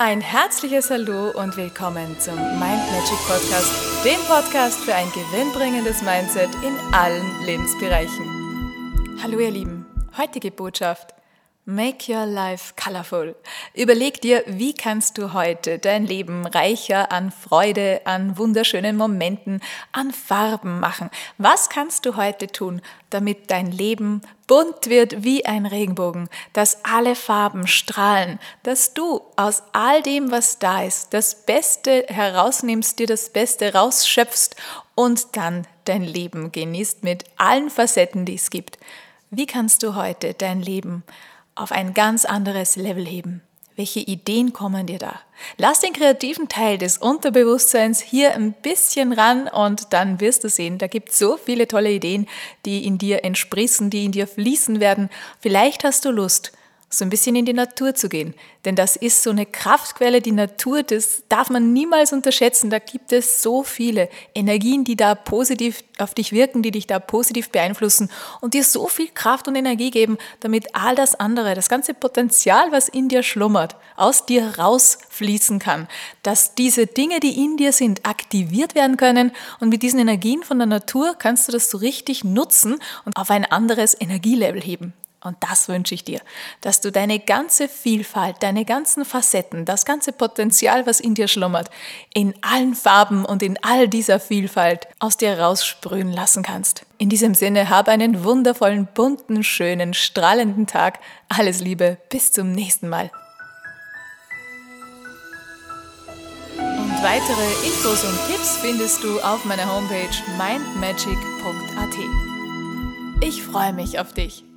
Ein herzliches Hallo und willkommen zum Mind Magic Podcast, dem Podcast für ein gewinnbringendes Mindset in allen Lebensbereichen. Hallo ihr Lieben, heutige Botschaft. Make your life colorful. Überleg dir, wie kannst du heute dein Leben reicher an Freude, an wunderschönen Momenten, an Farben machen? Was kannst du heute tun, damit dein Leben bunt wird wie ein Regenbogen, dass alle Farben strahlen, dass du aus all dem, was da ist, das Beste herausnimmst, dir das Beste rausschöpfst und dann dein Leben genießt mit allen Facetten, die es gibt. Wie kannst du heute dein Leben auf ein ganz anderes Level heben. Welche Ideen kommen dir da? Lass den kreativen Teil des Unterbewusstseins hier ein bisschen ran und dann wirst du sehen, da gibt es so viele tolle Ideen, die in dir entsprießen, die in dir fließen werden. Vielleicht hast du Lust, so ein bisschen in die Natur zu gehen. Denn das ist so eine Kraftquelle, die Natur, das darf man niemals unterschätzen. Da gibt es so viele Energien, die da positiv auf dich wirken, die dich da positiv beeinflussen und dir so viel Kraft und Energie geben, damit all das andere, das ganze Potenzial, was in dir schlummert, aus dir rausfließen kann. Dass diese Dinge, die in dir sind, aktiviert werden können und mit diesen Energien von der Natur kannst du das so richtig nutzen und auf ein anderes Energielevel heben. Und das wünsche ich dir, dass du deine ganze Vielfalt, deine ganzen Facetten, das ganze Potenzial, was in dir schlummert, in allen Farben und in all dieser Vielfalt aus dir raussprühen lassen kannst. In diesem Sinne, habe einen wundervollen, bunten, schönen, strahlenden Tag. Alles Liebe, bis zum nächsten Mal. Und weitere Infos und Tipps findest du auf meiner Homepage mindmagic.at. Ich freue mich auf dich.